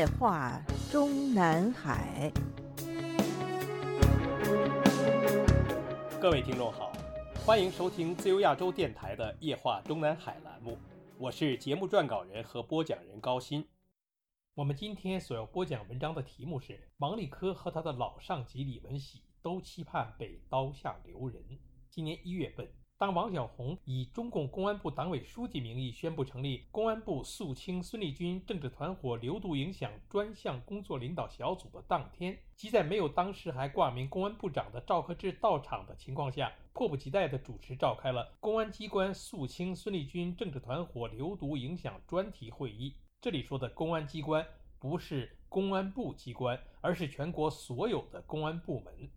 夜话中南海。各位听众好，欢迎收听自由亚洲电台的《夜话中南海》栏目，我是节目撰稿人和播讲人高鑫。我们今天所要播讲文章的题目是：王立科和他的老上级李文喜都期盼被刀下留人。今年一月份。当王小红以中共公安部党委书记名义宣布成立公安部肃清孙立军政治团伙流毒影响专项工作领导小组的当天，即在没有当时还挂名公安部长的赵克志到场的情况下，迫不及待地主持召开了公安机关肃清孙立军政治团伙流毒影响专题会议。这里说的公安机关不是公安部机关，而是全国所有的公安部门。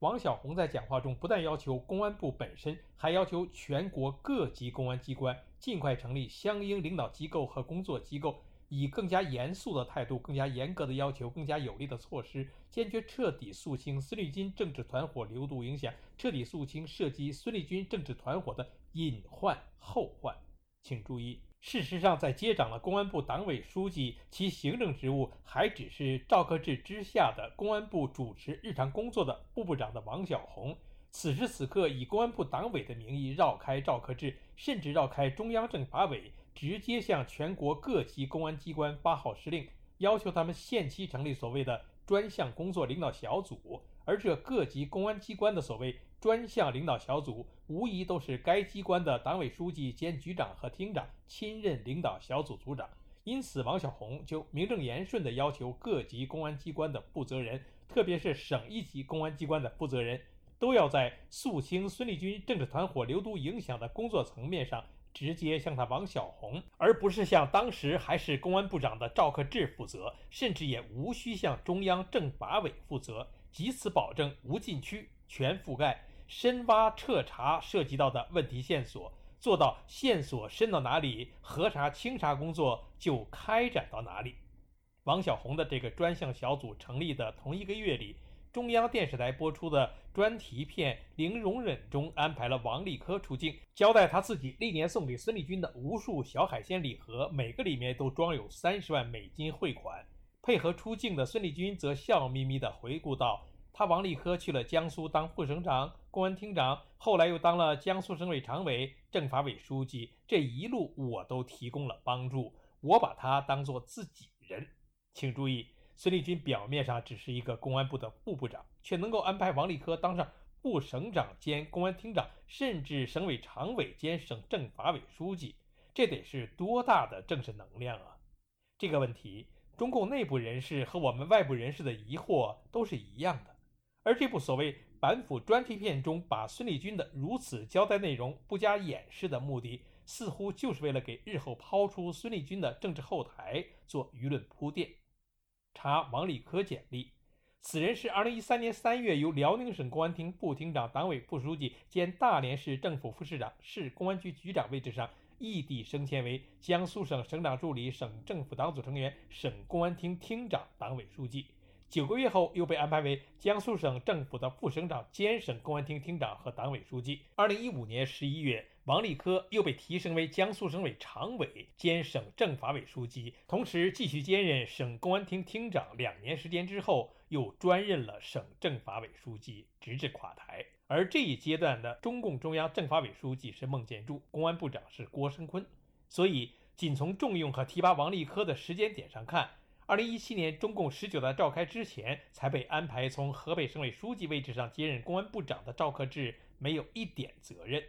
王小红在讲话中不但要求公安部本身，还要求全国各级公安机关尽快成立相应领导机构和工作机构，以更加严肃的态度、更加严格的要求、更加有力的措施，坚决彻底肃清孙立军政治团伙流毒影响，彻底肃清涉及孙立军政治团伙的隐患后患。请注意。事实上，在接掌了公安部党委书记，其行政职务还只是赵克志之下的公安部主持日常工作的部部长的王小红，此时此刻以公安部党委的名义绕开赵克志，甚至绕开中央政法委，直接向全国各级公安机关发号施令，要求他们限期成立所谓的专项工作领导小组，而这各级公安机关的所谓。专项领导小组无疑都是该机关的党委书记兼局长和厅长亲任领导小组组长，因此王小红就名正言顺地要求各级公安机关的负责人，特别是省一级公安机关的负责人，都要在肃清孙立军政治团伙流毒影响的工作层面上，直接向他王小红，而不是向当时还是公安部长的赵克志负责，甚至也无需向中央政法委负责，以此保证无禁区、全覆盖。深挖彻查涉及到的问题线索，做到线索伸到哪里，核查清查工作就开展到哪里。王小红的这个专项小组成立的同一个月里，中央电视台播出的专题片《零容忍》中安排了王立科出镜，交代他自己历年送给孙立军的无数小海鲜礼盒，每个里面都装有三十万美金汇款。配合出镜的孙立军则笑眯眯地回顾道。他王立科去了江苏当副省长、公安厅长，后来又当了江苏省委常委、政法委书记。这一路我都提供了帮助，我把他当做自己人。请注意，孙立军表面上只是一个公安部的副部长，却能够安排王立科当上副省长兼公安厅长，甚至省委常委兼省政法委书记，这得是多大的政治能量啊！这个问题，中共内部人士和我们外部人士的疑惑都是一样的。而这部所谓反腐专题片中，把孙立军的如此交代内容不加掩饰的目的，似乎就是为了给日后抛出孙立军的政治后台做舆论铺垫。查王立科简历，此人是2013年3月由辽宁省公安厅副厅长、党委副书记兼大连市政府副市长、市公安局局长位置上，异地升迁为江苏省省长助理、省政府党组成员、省公安厅厅长、党委书记。九个月后，又被安排为江苏省政府的副省长兼省公安厅厅长和党委书记。二零一五年十一月，王立科又被提升为江苏省委常委兼省政法委书记，同时继续兼任省公安厅厅长。两年时间之后，又专任了省政法委书记，直至垮台。而这一阶段的中共中央政法委书记是孟建柱，公安部长是郭声琨。所以，仅从重用和提拔王立科的时间点上看，二零一七年，中共十九大召开之前，才被安排从河北省委书记位置上接任公安部长的赵克志，没有一点责任。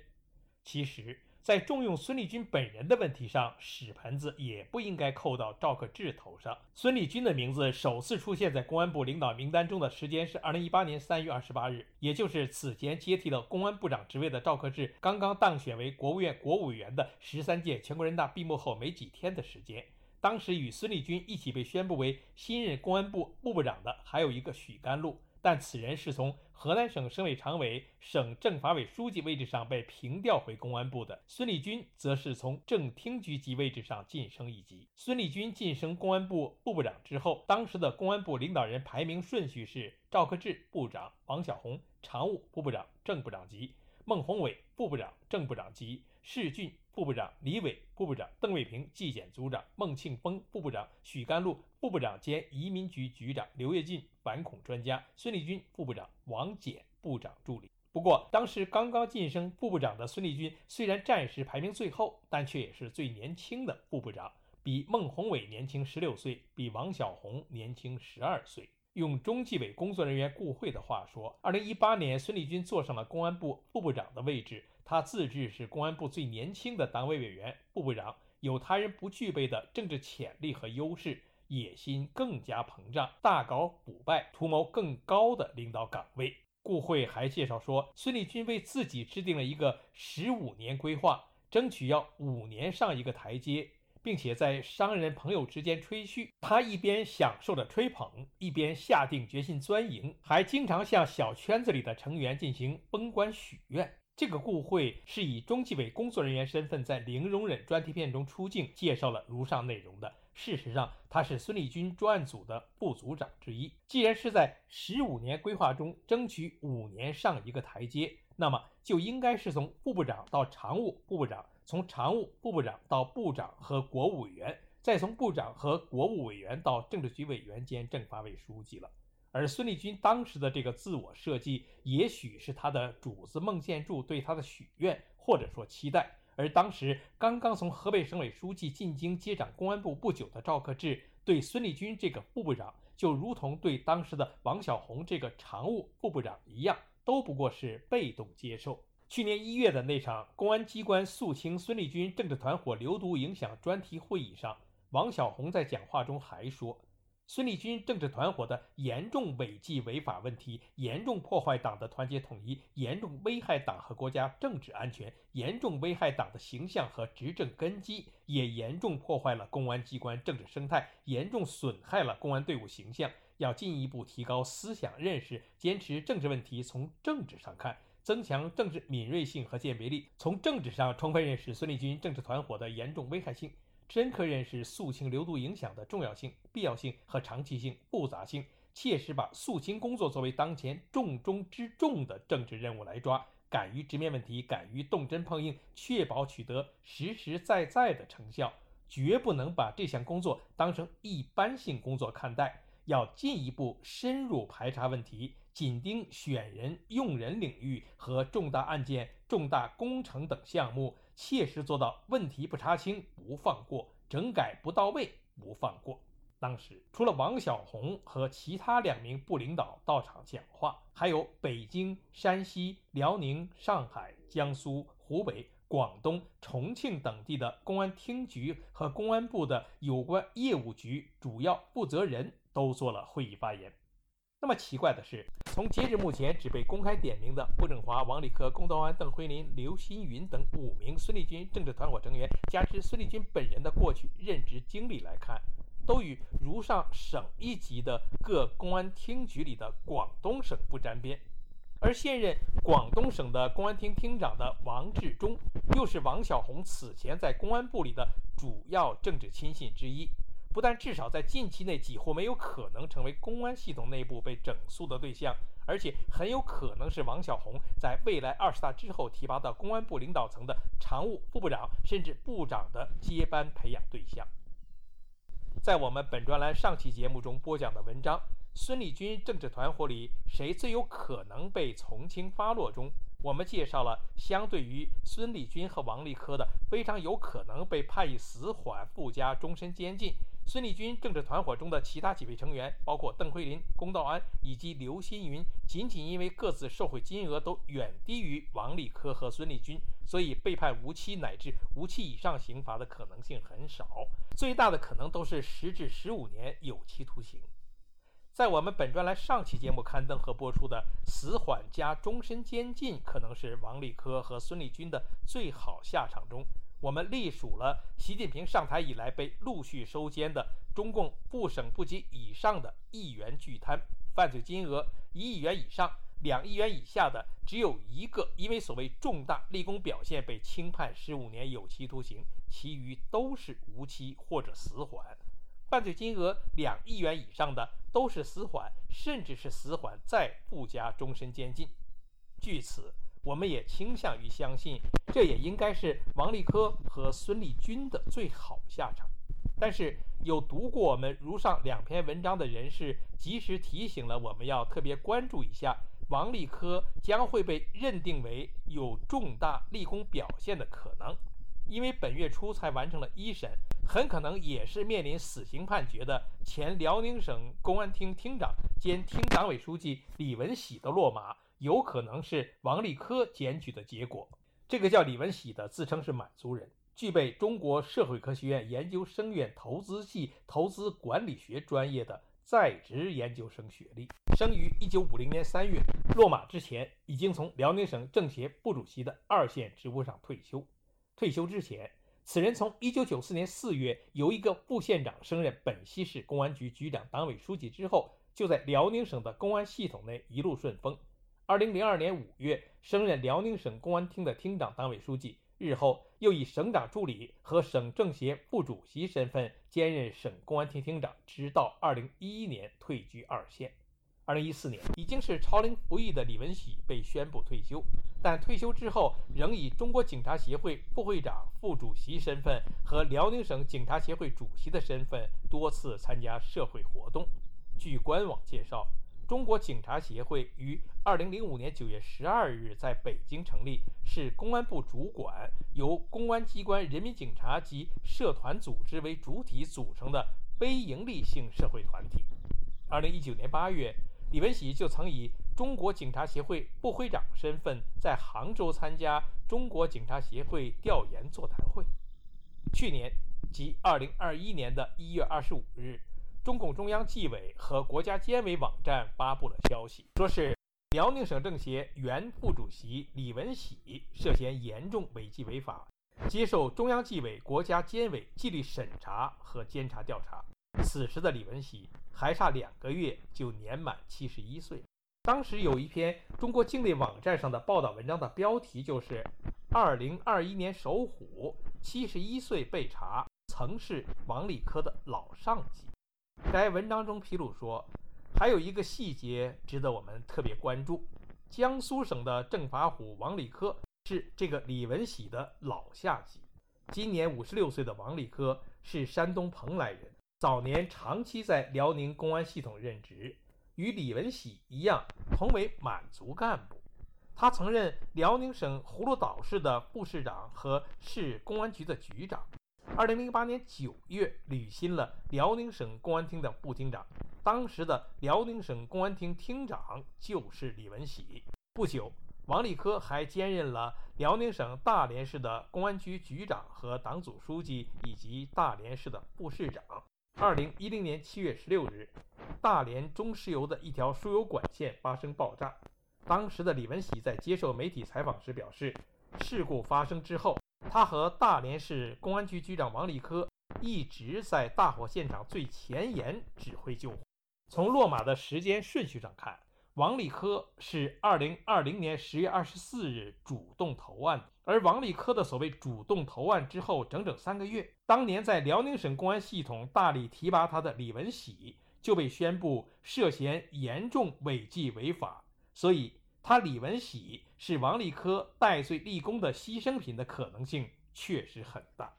其实，在重用孙立军本人的问题上，屎盆子也不应该扣到赵克志头上。孙立军的名字首次出现在公安部领导名单中的时间是二零一八年三月二十八日，也就是此前接替了公安部长职位的赵克志刚刚当选为国务院国务委员的十三届全国人大闭幕后没几天的时间。当时与孙立军一起被宣布为新任公安部部部长的还有一个许甘露，但此人是从河南省省委常委、省政法委书记位置上被平调回公安部的。孙立军则是从正厅局级位置上晋升一级。孙立军晋升公安部部部长之后，当时的公安部领导人排名顺序是：赵克志部长、王小红常务部部长、正部长级、孟宏伟。副部长、正部长及市郡副部长李伟副部长、邓卫平纪检组长、孟庆峰副部长、许甘露副部长兼移民局局长、刘跃进反恐专家、孙立军副部长、王俭部长助理。不过，当时刚刚晋升副部长的孙立军，虽然暂时排名最后，但却也是最年轻的副部长，比孟宏伟年轻十六岁，比王小红年轻十二岁。用中纪委工作人员顾慧的话说，二零一八年，孙立军坐上了公安部副部长的位置，他自知是公安部最年轻的党委委员、副部长，有他人不具备的政治潜力和优势，野心更加膨胀，大搞腐败，图谋更高的领导岗位。顾慧还介绍说，孙立军为自己制定了一个十五年规划，争取要五年上一个台阶，并且在商人朋友之间吹嘘。他一边享受着吹捧，一边下定决心钻营，还经常向小圈子里的成员进行封官许愿。这个顾会是以中纪委工作人员身份在《零容忍》专题片中出镜，介绍了如上内容的。事实上，他是孙立军专案组的副组长之一。既然是在十五年规划中争取五年上一个台阶，那么就应该是从副部长到常务副部长，从常务副部长到部长和国务委员，再从部长和国务委员到政治局委员兼政法委书记了。而孙立军当时的这个自我设计，也许是他的主子孟建柱对他的许愿，或者说期待。而当时刚刚从河北省委书记进京接掌公安部不久的赵克志，对孙立军这个副部长，就如同对当时的王小红这个常务副部长一样，都不过是被动接受。去年一月的那场公安机关肃清孙立军政治团伙流毒影响专题会议上，王小红在讲话中还说。孙立军政治团伙的严重违纪违法问题，严重破坏党的团结统一，严重危害党和国家政治安全，严重危害党的形象和执政根基，也严重破坏了公安机关政治生态，严重损害了公安队伍形象。要进一步提高思想认识，坚持政治问题从政治上看，增强政治敏锐性和鉴别力，从政治上充分认识孙立军政治团伙的严重危害性。深刻认识肃清流毒影响的重要性、必要性和长期性、复杂性，切实把肃清工作作为当前重中之重的政治任务来抓，敢于直面问题，敢于动真碰硬，确保取得实实在在的成效，绝不能把这项工作当成一般性工作看待，要进一步深入排查问题，紧盯选人用人领域和重大案件、重大工程等项目。切实做到问题不查清不放过，整改不到位不放过。当时除了王小红和其他两名部领导到场讲话，还有北京、山西、辽宁、上海、江苏、湖北、广东、重庆等地的公安厅局和公安部的有关业务局主要负责人都做了会议发言。那么奇怪的是，从截至目前只被公开点名的傅政华、王立科、龚道安、邓辉林、刘新云等五名孙立军政治团伙成员，加之孙立军本人的过去任职经历来看，都与如上省一级的各公安厅局里的广东省不沾边。而现任广东省的公安厅厅长的王志忠，又是王小红此前在公安部里的主要政治亲信之一。不但至少在近期内几乎没有可能成为公安系统内部被整肃的对象，而且很有可能是王小洪在未来二十大之后提拔到公安部领导层的常务副部长甚至部长的接班培养对象。在我们本专栏上期节目中播讲的文章《孙立军政治团伙里谁最有可能被从轻发落》中，我们介绍了相对于孙立军和王立科的非常有可能被判以死缓附加终身监禁。孙立军政治团伙中的其他几位成员，包括邓辉林、龚道安以及刘新云，仅仅因为各自受贿金额都远低于王立科和孙立军，所以被判无期乃至无期以上刑罚的可能性很少，最大的可能都是十至十五年有期徒刑。在我们本专栏上期节目刊登和播出的死缓加终身监禁，可能是王立科和孙立军的最好下场中。我们隶属了习近平上台以来被陆续收监的中共部省部级以上的亿元巨贪，犯罪金额一亿元以上、两亿元以下的只有一个，因为所谓重大立功表现被轻判十五年有期徒刑，其余都是无期或者死缓；犯罪金额两亿元以上的都是死缓，甚至是死缓再附加终身监禁。据此。我们也倾向于相信，这也应该是王立科和孙立军的最好下场。但是，有读过我们如上两篇文章的人士，及时提醒了我们要特别关注一下，王立科将会被认定为有重大立功表现的可能，因为本月初才完成了一审，很可能也是面临死刑判决的前辽宁省公安厅厅长兼厅党委书记李文喜的落马。有可能是王立科检举的结果。这个叫李文喜的自称是满族人，具备中国社会科学院研究生院投资系投资管理学专业的在职研究生学历，生于1950年3月。落马之前，已经从辽宁省政协部主席的二线职务上退休。退休之前，此人从1994年4月由一个副县长升任本溪市公安局局长、党委书记之后，就在辽宁省的公安系统内一路顺风。二零零二年五月，升任辽宁省公安厅的厅长、党委书记，日后又以省长助理和省政协副主席身份兼任省公安厅厅长，直到二零一一年退居二线。二零一四年，已经是超龄服役的李文喜被宣布退休，但退休之后仍以中国警察协会副会长、副主席身份和辽宁省警察协会主席的身份多次参加社会活动。据官网介绍。中国警察协会于二零零五年九月十二日在北京成立，是公安部主管、由公安机关、人民警察及社团组织为主体组成的非营利性社会团体。二零一九年八月，李文喜就曾以中国警察协会副会长身份在杭州参加中国警察协会调研座谈会。去年，即二零二一年的一月二十五日。中共中央纪委和国家监委网站发布了消息，说是辽宁省政协原副主席李文喜涉嫌严重违纪违法，接受中央纪委、国家监委纪律审查和监察调查。此时的李文喜还差两个月就年满七十一岁。当时有一篇中国境内网站上的报道文章的标题就是“二零二一年首虎，七十一岁被查，曾是王立科的老上级”。该文章中披露说，还有一个细节值得我们特别关注：江苏省的政法虎王立科是这个李文喜的老下级。今年五十六岁的王立科是山东蓬莱人，早年长期在辽宁公安系统任职，与李文喜一样，同为满族干部。他曾任辽宁省葫芦岛市的副市长和市公安局的局长。二零零八年九月，履新了辽宁省公安厅的副厅长。当时的辽宁省公安厅厅长就是李文喜。不久，王立科还兼任了辽宁省大连市的公安局局长和党组书记，以及大连市的副市长。二零一零年七月十六日，大连中石油的一条输油管线发生爆炸。当时的李文喜在接受媒体采访时表示，事故发生之后。他和大连市公安局局长王立科一直在大火现场最前沿指挥救火。从落马的时间顺序上看，王立科是2020年10月24日主动投案，而王立科的所谓主动投案之后整整三个月，当年在辽宁省公安系统大力提拔他的李文喜就被宣布涉嫌严重违纪违法，所以。他李文喜是王立科戴罪立功的牺牲品的可能性确实很大。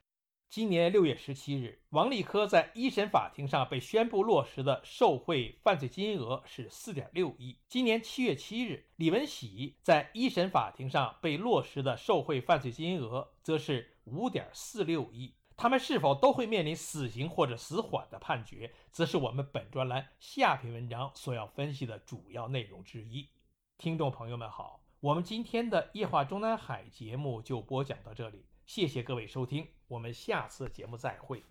今年六月十七日，王立科在一审法庭上被宣布落实的受贿犯罪金额是四点六亿。今年七月七日，李文喜在一审法庭上被落实的受贿犯罪金额则是五点四六亿。他们是否都会面临死刑或者死缓的判决，则是我们本专栏下篇文章所要分析的主要内容之一。听众朋友们好，我们今天的夜话中南海节目就播讲到这里，谢谢各位收听，我们下次节目再会。